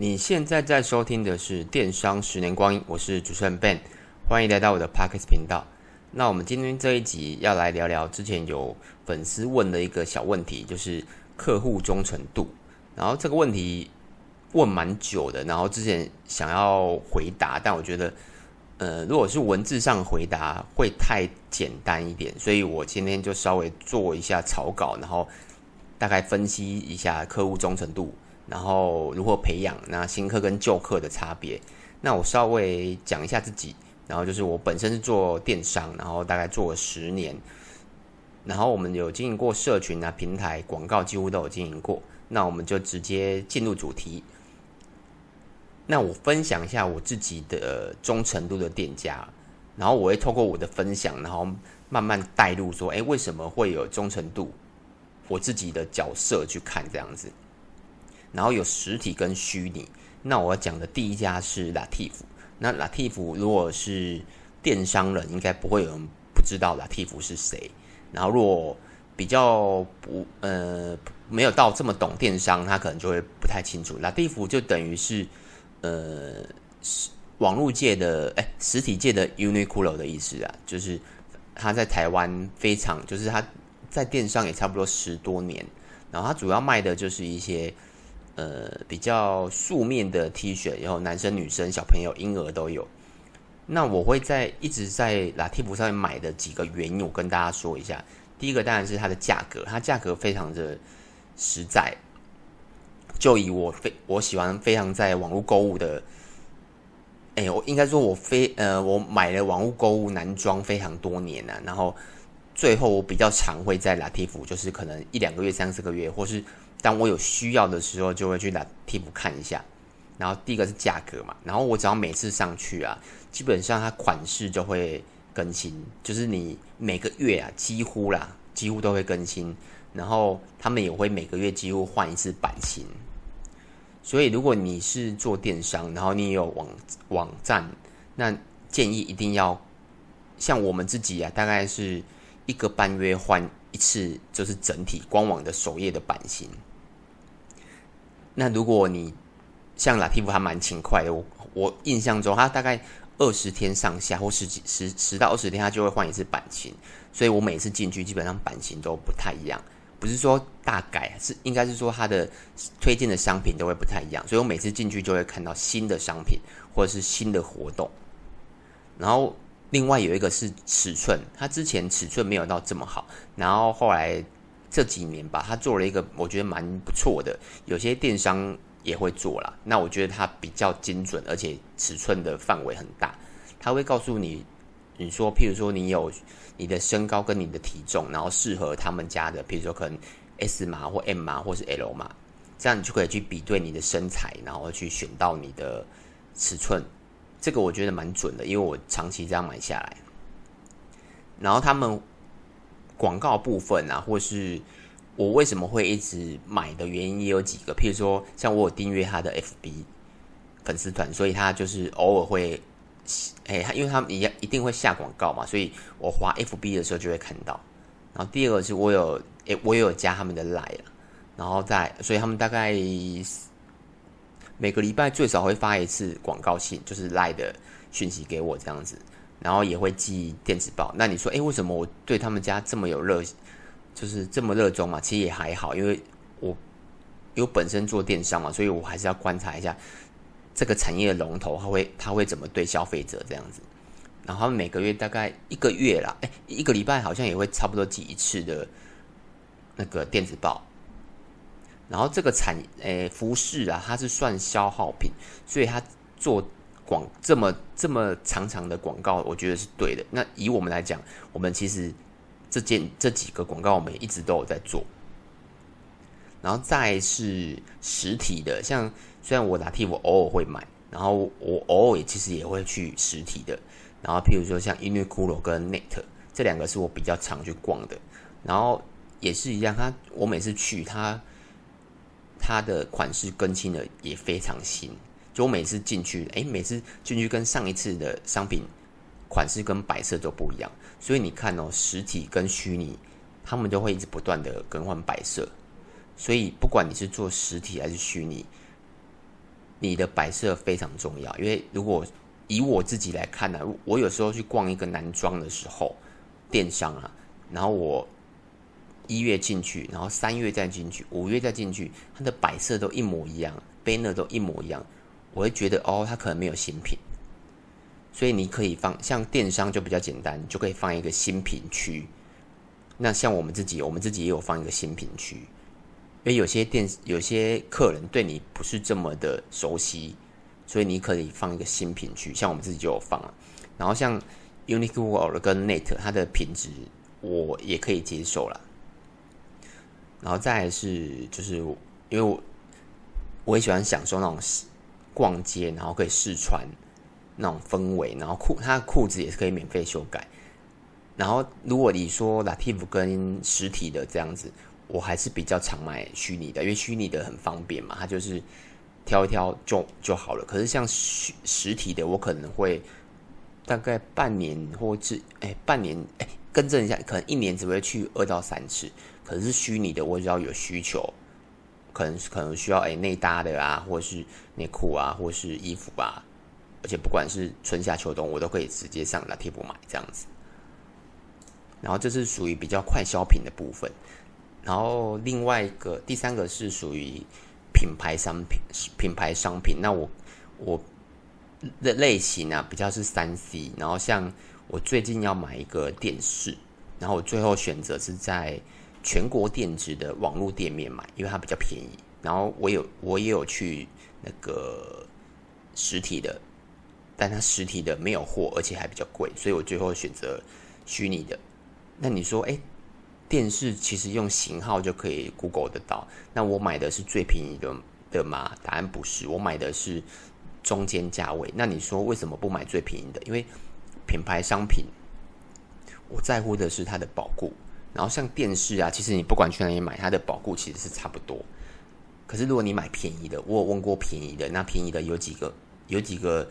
你现在在收听的是《电商十年光阴》，我是主持人 Ben，欢迎来到我的 Podcast 频道。那我们今天这一集要来聊聊之前有粉丝问的一个小问题，就是客户忠诚度。然后这个问题问蛮久的，然后之前想要回答，但我觉得，呃，如果是文字上回答会太简单一点，所以我今天就稍微做一下草稿，然后大概分析一下客户忠诚度。然后如何培养那新客跟旧客的差别？那我稍微讲一下自己。然后就是我本身是做电商，然后大概做了十年。然后我们有经营过社群啊、平台广告，几乎都有经营过。那我们就直接进入主题。那我分享一下我自己的忠诚度的店家，然后我会透过我的分享，然后慢慢带入说，哎，为什么会有忠诚度？我自己的角色去看这样子。然后有实体跟虚拟，那我讲的第一家是 Latif。那 Latif 如果是电商人，应该不会有人不知道 Latif 是谁。然后如果比较不呃没有到这么懂电商，他可能就会不太清楚。Latif 就等于是呃网络界的哎实体界的 Uniqlo 的意思啊，就是他在台湾非常就是他在电商也差不多十多年，然后他主要卖的就是一些。呃，比较素面的 T 恤，然后男生、女生、小朋友、婴儿都有。那我会在一直在 Lativ 上面买的几个原因，我跟大家说一下。第一个当然是它的价格，它价格非常的实在。就以我非我喜欢非常在网络购物的，哎，我应该说我非呃，我买了网络购物男装非常多年了，然后最后我比较常会在 Lativ，就是可能一两个月、三四个月，或是。当我有需要的时候，就会去 Lativ 看一下。然后第一个是价格嘛，然后我只要每次上去啊，基本上它款式就会更新，就是你每个月啊，几乎啦，几乎都会更新。然后他们也会每个月几乎换一次版型。所以如果你是做电商，然后你有网网站，那建议一定要像我们自己啊，大概是一个半月换一次，就是整体官网的首页的版型。那如果你像 Lativ 还蛮勤快的，我我印象中他大概二十天上下或十几十十到二十天，他就会换一次版型。所以我每次进去基本上版型都不太一样，不是说大改，是应该是说他的推荐的商品都会不太一样。所以我每次进去就会看到新的商品或者是新的活动。然后另外有一个是尺寸，他之前尺寸没有到这么好，然后后来。这几年吧，他做了一个我觉得蛮不错的，有些电商也会做啦。那我觉得它比较精准，而且尺寸的范围很大。他会告诉你，你说，譬如说你有你的身高跟你的体重，然后适合他们家的，譬如说可能 S 码或 M 码或是 L 码，这样你就可以去比对你的身材，然后去选到你的尺寸。这个我觉得蛮准的，因为我长期这样买下来。然后他们。广告部分啊，或是我为什么会一直买的原因也有几个，譬如说，像我有订阅他的 FB 粉丝团，所以他就是偶尔会，哎，他因为他们一一定会下广告嘛，所以我滑 FB 的时候就会看到。然后第二个是我有，哎，我有加他们的 Line，然后再，所以他们大概每个礼拜最少会发一次广告信，就是 Line 的讯息给我这样子。然后也会寄电子报。那你说，诶，为什么我对他们家这么有热，就是这么热衷嘛？其实也还好，因为我有本身做电商嘛，所以我还是要观察一下这个产业的龙头，他会他会怎么对消费者这样子。然后每个月大概一个月啦，诶，一个礼拜好像也会差不多寄一次的那个电子报。然后这个产诶服饰啊，它是算消耗品，所以它做。广这么这么长长的广告，我觉得是对的。那以我们来讲，我们其实这件这几个广告，我们一直都有在做。然后再是实体的，像虽然我 Lativ 我偶尔会买，然后我偶尔也其实也会去实体的。然后譬如说像 Uniqlo 跟 Net 这两个是我比较常去逛的。然后也是一样，他我每次去他他的款式更新的也非常新。就我每次进去，诶，每次进去跟上一次的商品款式跟摆设都不一样，所以你看哦，实体跟虚拟，他们都会一直不断的更换摆设，所以不管你是做实体还是虚拟，你的摆设非常重要，因为如果以我自己来看呢、我有时候去逛一个男装的时候，电商啊，然后我一月进去，然后三月再进去，五月再进去，它的摆设都一模一样，banner 都一模一样，我会觉得哦，它可能没有新品。所以你可以放，像电商就比较简单，就可以放一个新品区。那像我们自己，我们自己也有放一个新品区。因为有些店，有些客人对你不是这么的熟悉，所以你可以放一个新品区。像我们自己就有放啊。然后像 Uniqlo 跟 Net，它的品质我也可以接受了。然后再是，就是因为我我也喜欢享受那种逛街，然后可以试穿。那种氛围，然后裤，它的裤子也是可以免费修改。然后，如果你说 Latif 跟实体的这样子，我还是比较常买虚拟的，因为虚拟的很方便嘛，它就是挑一挑就就好了。可是像实实体的，我可能会大概半年或者哎半年哎更正一下，可能一年只会去二到三次。可是虚拟的，我只要有需求，可能可能需要哎内搭的啊，或是内裤啊，或是衣服啊。而且不管是春夏秋冬，我都可以直接上 Lativ 买这样子。然后这是属于比较快消品的部分。然后另外一个第三个是属于品牌商品，品牌商品。那我我的类型啊，比较是三 C。然后像我最近要买一个电视，然后我最后选择是在全国电子的网络店面买，因为它比较便宜。然后我有我也有去那个实体的。但它实体的没有货，而且还比较贵，所以我最后选择虚拟的。那你说，哎，电视其实用型号就可以 Google 得到。那我买的是最便宜的的吗？答案不是，我买的是中间价位。那你说为什么不买最便宜的？因为品牌商品，我在乎的是它的保固。然后像电视啊，其实你不管去哪里买，它的保固其实是差不多。可是如果你买便宜的，我有问过便宜的，那便宜的有几个？有几个？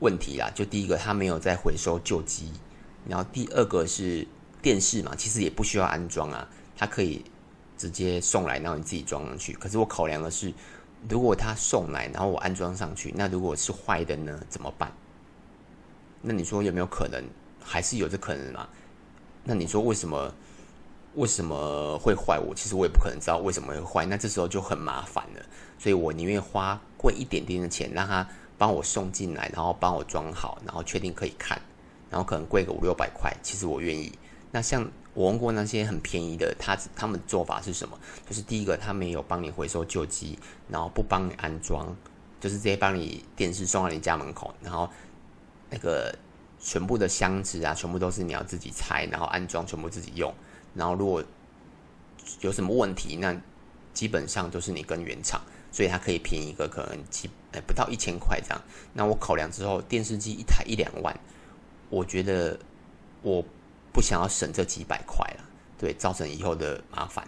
问题啦，就第一个，它没有在回收旧机，然后第二个是电视嘛，其实也不需要安装啊，它可以直接送来，然后你自己装上去。可是我考量的是，如果他送来，然后我安装上去，那如果是坏的呢，怎么办？那你说有没有可能？还是有这可能嘛？那你说为什么为什么会坏？我其实我也不可能知道为什么会坏，那这时候就很麻烦了。所以我宁愿花贵一点点的钱让他。帮我送进来，然后帮我装好，然后确定可以看，然后可能贵个五六百块，其实我愿意。那像我问过那些很便宜的，他他们做法是什么？就是第一个，他没有帮你回收旧机，然后不帮你安装，就是直接帮你电视送到你家门口，然后那个全部的箱子啊，全部都是你要自己拆，然后安装，全部自己用。然后如果有什么问题，那基本上都是你跟原厂。所以它可以便宜一个可能几哎不到一千块这样，那我考量之后，电视机一台一两万，我觉得我不想要省这几百块了，对，造成以后的麻烦。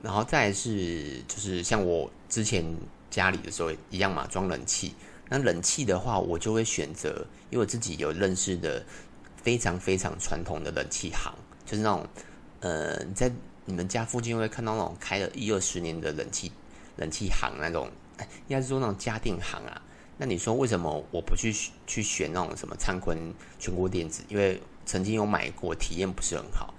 然后再是就是像我之前家里的时候一样嘛，装冷气。那冷气的话，我就会选择，因为我自己有认识的非常非常传统的冷气行，就是那种呃你在你们家附近会看到那种开了一二十年的冷气。冷气行那种，应该是说那种家电行啊。那你说为什么我不去去选那种什么灿坤、全国电子？因为曾经有买过，体验不是很好。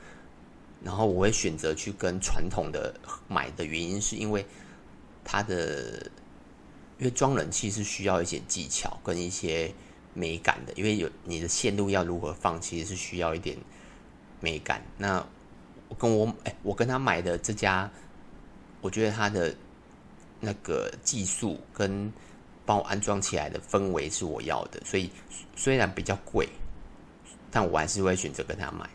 然后我会选择去跟传统的买的原因，是因为它的，因为装冷气是需要一些技巧跟一些美感的。因为有你的线路要如何放，其实是需要一点美感。那我跟我哎，我跟他买的这家，我觉得他的。那个技术跟帮我安装起来的氛围是我要的，所以虽然比较贵，但我还是会选择跟他买。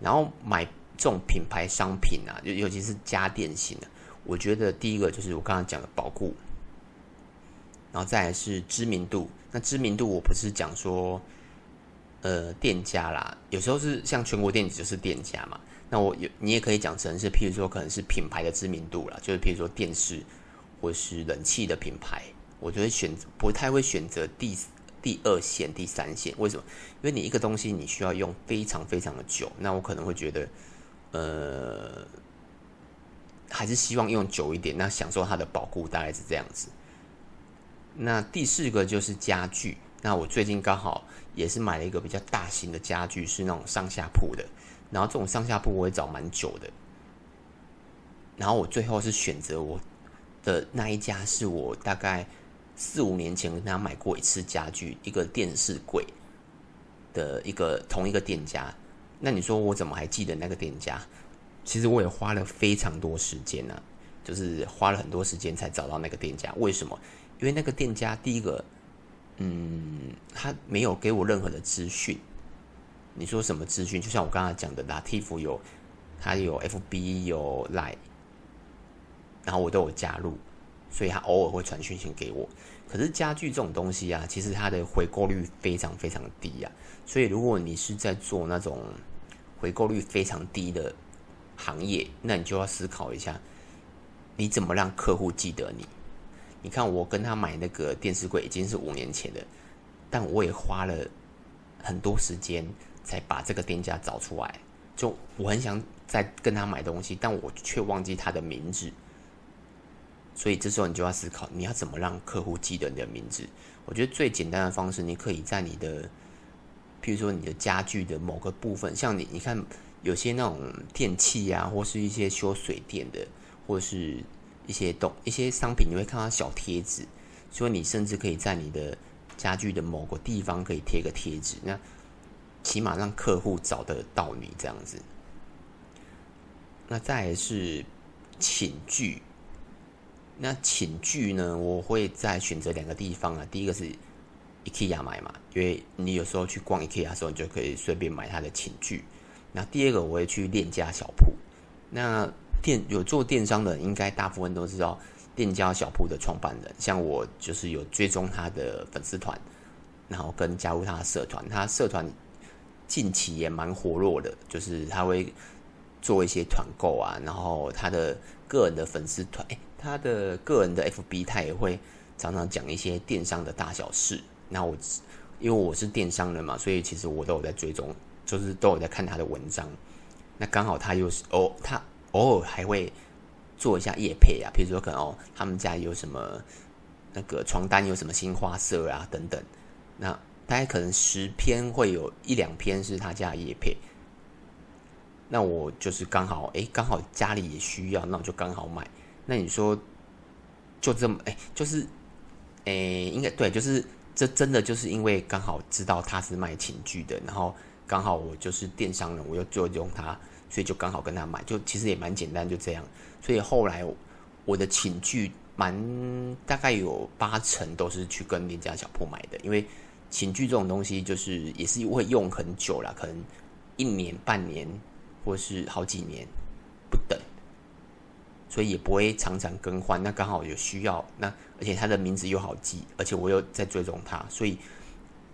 然后买这种品牌商品啊，尤尤其是家电型的，我觉得第一个就是我刚刚讲的保固，然后再来是知名度。那知名度我不是讲说，呃，店家啦，有时候是像全国电子就是店家嘛。那我有你也可以讲成是，譬如说可能是品牌的知名度啦，就是譬如说电视。或是冷气的品牌，我就会选不太会选择第第二线、第三线。为什么？因为你一个东西你需要用非常非常的久，那我可能会觉得，呃，还是希望用久一点，那享受它的保护大概是这样子。那第四个就是家具。那我最近刚好也是买了一个比较大型的家具，是那种上下铺的。然后这种上下铺我也找蛮久的。然后我最后是选择我的那一家，是我大概四五年前跟他买过一次家具，一个电视柜的一个同一个店家。那你说我怎么还记得那个店家？其实我也花了非常多时间呢、就是花了很多时间才找到那个店家。为什么？因为那个店家第一个。嗯，他没有给我任何的资讯。你说什么资讯？就像我刚才讲的，Latif 有，他有 FB 有 Line，然后我都有加入，所以他偶尔会传讯息给我。可是家具这种东西啊，其实它的回购率非常非常低啊。所以如果你是在做那种回购率非常低的行业，那你就要思考一下，你怎么让客户记得你。你看，我跟他买那个电视柜已经是五年前的，但我也花了很多时间才把这个店家找出来。就我很想再跟他买东西，但我却忘记他的名字。所以这时候你就要思考，你要怎么让客户记得你的名字？我觉得最简单的方式，你可以在你的，譬如说你的家具的某个部分，像你，你看有些那种电器啊，或是一些修水电的，或是。一些东一些商品，你会看到小贴纸，所以你甚至可以在你的家具的某个地方可以贴个贴纸，那起码让客户找得到你这样子。那再来是寝具，那寝具呢，我会再选择两个地方啊。第一个是 IKEA 买嘛，因为你有时候去逛 IKEA 的时候，你就可以随便买它的寝具。那第二个我会去链家小铺，那。电有做电商的，应该大部分都知道链家小铺的创办人。像我就是有追踪他的粉丝团，然后跟加入他的社团。他社团近期也蛮活络的，就是他会做一些团购啊，然后他的个人的粉丝团，诶，他的个人的 FB 他也会常常讲一些电商的大小事。那我因为我是电商人嘛，所以其实我都有在追踪，就是都有在看他的文章。那刚好他又是哦，他。偶尔还会做一下夜配啊，比如说可能哦，他们家有什么那个床单有什么新花色啊等等，那大概可能十篇会有一两篇是他家的业配，那我就是刚好哎，刚好家里也需要，那我就刚好买。那你说就这么哎，就是哎，应该对，就是这真的就是因为刚好知道他是卖寝具的，然后刚好我就是电商人，我又就用他。所以就刚好跟他买，就其实也蛮简单，就这样。所以后来我的寝具蛮大概有八成都是去跟链家小铺买的，因为寝具这种东西就是也是会用很久了，可能一年、半年或是好几年不等，所以也不会常常更换。那刚好有需要，那而且他的名字又好记，而且我又在追踪他，所以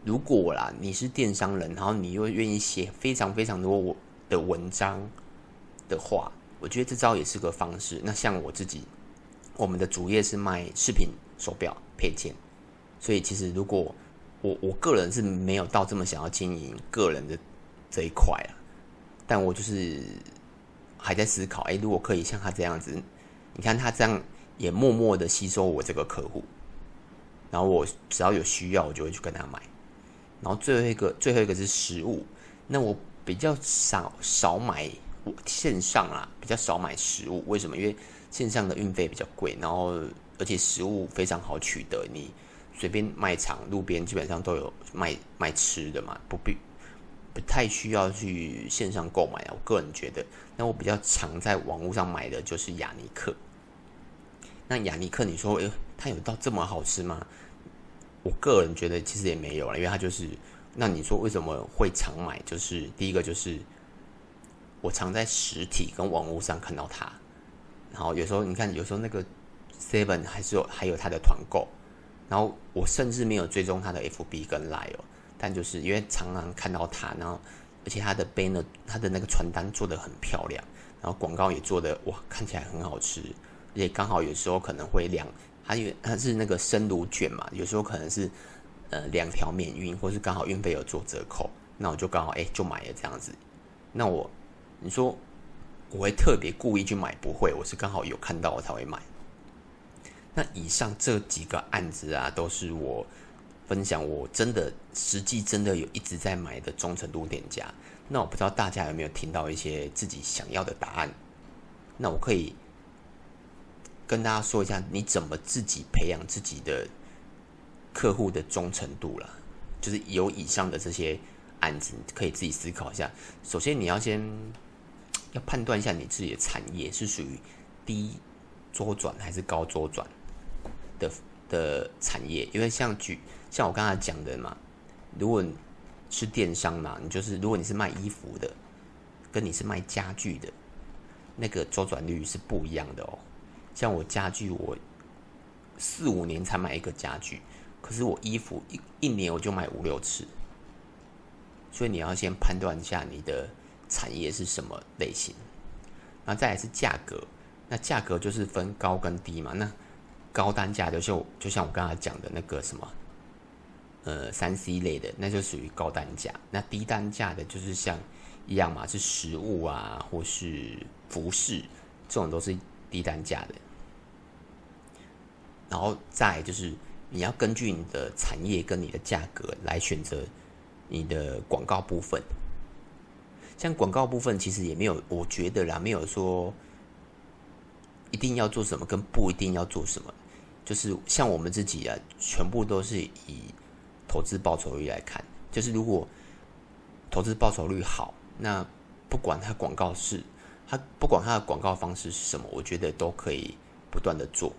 如果啦你是电商人，然后你又愿意写非常非常多。的文章的话，我觉得这招也是个方式。那像我自己，我们的主业是卖饰品、手表配件，所以其实如果我我个人是没有到这么想要经营个人的这一块啊，但我就是还在思考，哎，如果可以像他这样子，你看他这样也默默的吸收我这个客户，然后我只要有需要，我就会去跟他买。然后最后一个，最后一个是食物，那我。比较少少买我线上啊，比较少买食物。为什么？因为线上的运费比较贵，然后而且食物非常好取得，你随便卖场、路边基本上都有卖卖吃的嘛，不必不太需要去线上购买啊。我个人觉得，那我比较常在网络上买的就是雅尼克。那雅尼克，你说，诶，它有到这么好吃吗？我个人觉得其实也没有了，因为它就是。那你说为什么会常买？就是第一个就是我常在实体跟网络上看到它，然后有时候你看，有时候那个 Seven 还是有还有它的团购，然后我甚至没有追踪他的 FB 跟 Line，但就是因为常常看到他，然后而且他的 banner 它的那个传单做得很漂亮，然后广告也做得哇看起来很好吃，而且刚好有时候可能会两，他因为它是那个生乳卷嘛，有时候可能是。呃，两条免运，或是刚好运费有做折扣，那我就刚好哎、就买了这样子。那我，你说我会特别故意去买？不会，我是刚好有看到我才会买。那以上这几个案子啊，都是我分享，我真的实际真的有一直在买的忠诚度店家。那我不知道大家有没有听到一些自己想要的答案？那我可以跟大家说一下，你怎么自己培养自己的客户的忠诚度了？就是有以上的这些案子，可以自己思考一下。首先，你要先要判断一下你自己的产业是属于低周转还是高周转的的产业，因为像举像我刚才讲的嘛，如果是电商嘛，你就是如果你是卖衣服的，跟你是卖家具的，那个周转率是不一样的哦。像我家具，我四五年才买一个家具，可是我衣服一一年我就买五六次，所以你要先判断一下你的产业是什么类型，然后再来是价格，那价格就是分高跟低嘛。那高单价的就就像我刚才讲的那个什么。呃，三 C 类的那就属于高单价，那低单价的就是像一样嘛，是食物啊，或是服饰，这种都是低单价的。然后再就是你要根据你的产业跟你的价格来选择你的广告部分。像广告部分其实也没有，我觉得啦，没有说一定要做什么跟不一定要做什么，就是像我们自己啊，全部都是以。投资报酬率来看，就是如果投资报酬率好，那不管它广告是它不管它的广告方式是什么，我觉得都可以不断的做，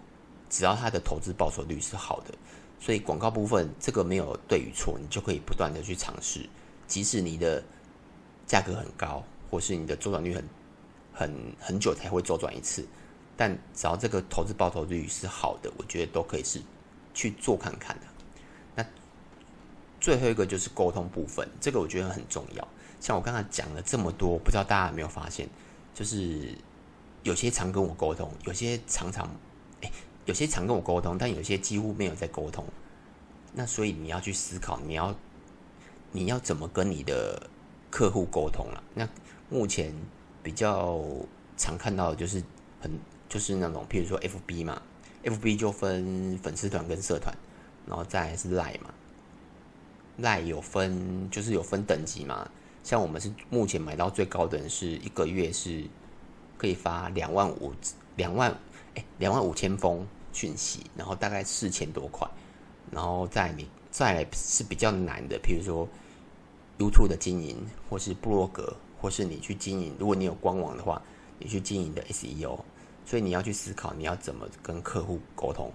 只要它的投资报酬率是好的。所以广告部分这个没有对与错，你就可以不断的去尝试，即使你的价格很高，或是你的周转率很很很久才会周转一次，但只要这个投资报酬率是好的，我觉得都可以是去做看看的。那最后一个就是沟通部分，这个我觉得很重要。像我刚才讲了这么多，不知道大家有没有发现，就是有些常跟我沟通，有些常常，哎，有些常跟我沟通，但有些几乎没有在沟通。那所以你要去思考，你要你要怎么跟你的客户沟通了？那目前比较常看到的就是很就是那种，譬如说 FB 嘛，FB 就分粉丝团跟社团，然后再是 Line 嘛。赖有分，就是有分等级嘛。像我们是目前买到最高的人，是一个月是可以发两万五两万哎两万五千封讯息，然后大概四千多块。然后再你再是比较难的，比如说 YouTube 的经营，或是部落格，或是你去经营。如果你有官网的话，你去经营的 SEO，所以你要去思考你要怎么跟客户沟通。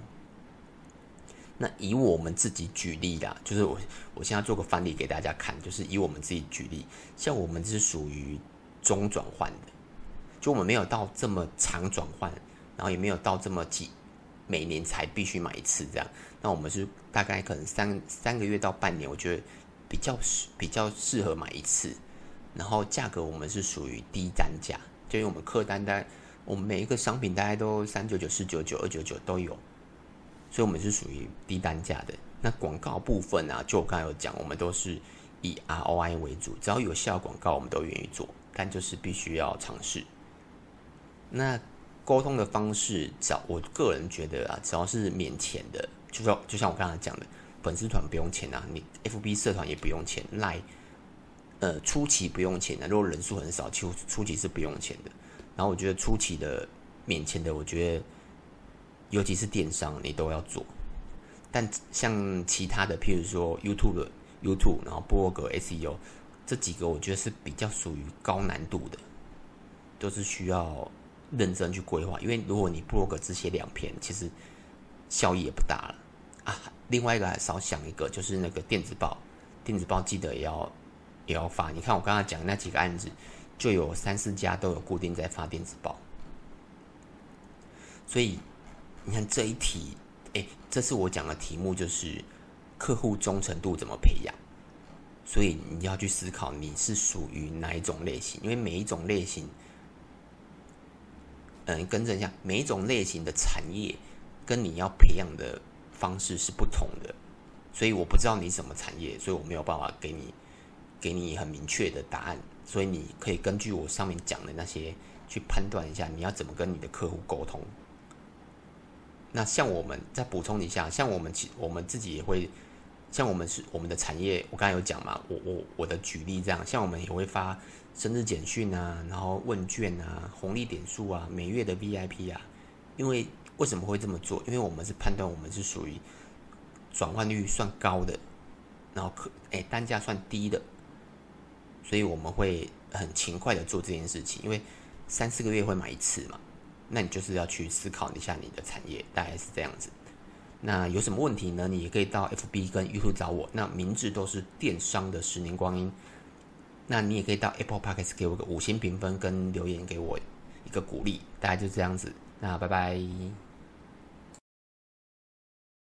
那以我们自己举例啦，就是我我现在做个范例给大家看，就是以我们自己举例，像我们是属于中转换的，就我们没有到这么长转换，然后也没有到这么几每年才必须买一次这样。那我们是大概可能三三个月到半年，我觉得比较适比较适合买一次。然后价格我们是属于低单价，就因为我们客单单我们每一个商品大概都三九九、四九九、二九九都有。所以，我们是属于低单价的。那广告部分啊，就我刚才有讲，我们都是以 ROI 为主，只要有效广告，我们都愿意做。但就是必须要尝试。那沟通的方式，找我个人觉得啊，只要是免钱的，就说就像我刚才讲的，粉丝团不用钱啊，你 FB 社团也不用钱，Line 呃初期不用钱的，如果人数很少，初初期是不用钱的。然后我觉得初期的免签的，我觉得。尤其是电商，你都要做。但像其他的，譬如说 YouTube YouTube，然后部落格 SEO 这几个，我觉得是比较属于高难度的，都是需要认真去规划。因为如果你部落格只写两篇，其实效益也不大了啊。另外一个还少想一个，就是那个电子报，电子报记得也要也要发。你看我刚刚讲那几个案子，就有三四家都有固定在发电子报，所以。你看这一题，哎，这是我讲的题目，就是客户忠诚度怎么培养。所以你要去思考你是属于哪一种类型，因为每一种类型，嗯，更正一下，每一种类型的产业跟你要培养的方式是不同的。所以我不知道你什么产业，所以我没有办法给你给你很明确的答案。所以你可以根据我上面讲的那些去判断一下，你要怎么跟你的客户沟通。那像我们再补充一下，像我们其我们自己也会，像我们是我们的产业，我刚才有讲嘛，我我我的举例这样，像我们也会发生日简讯啊，然后问卷啊，红利点数啊，每月的 VIP 啊，因为为什么会这么做？因为我们是判断我们是属于转换率算高的，然后可哎单价算低的，所以我们会很勤快的做这件事情，因为三四个月会买一次嘛。那你就是要去思考一下你的产业，大概是这样子。那有什么问题呢？你也可以到 FB 跟 YouTube 找我，那名字都是电商的十年光阴。那你也可以到 Apple Podcast 给我个五星评分跟留言，给我一个鼓励。大概就这样子。那拜拜。